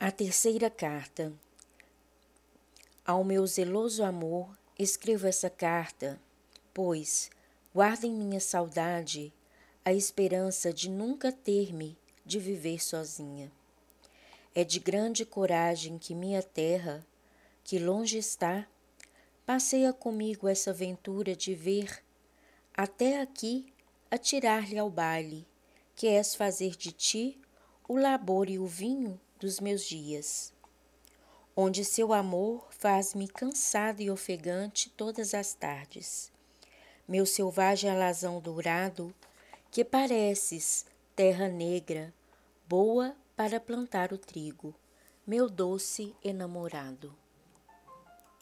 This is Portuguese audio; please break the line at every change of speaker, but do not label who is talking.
A terceira carta. Ao meu zeloso amor, escrevo essa carta, pois guardo em minha saudade a esperança de nunca ter-me de viver sozinha. É de grande coragem que minha terra, que longe está, passeia comigo essa aventura de ver até aqui atirar-lhe ao baile, que és fazer de ti o labor e o vinho dos meus dias, onde seu amor faz-me cansado e ofegante todas as tardes. Meu selvagem alazão dourado, que pareces terra negra, boa para plantar o trigo, meu doce enamorado.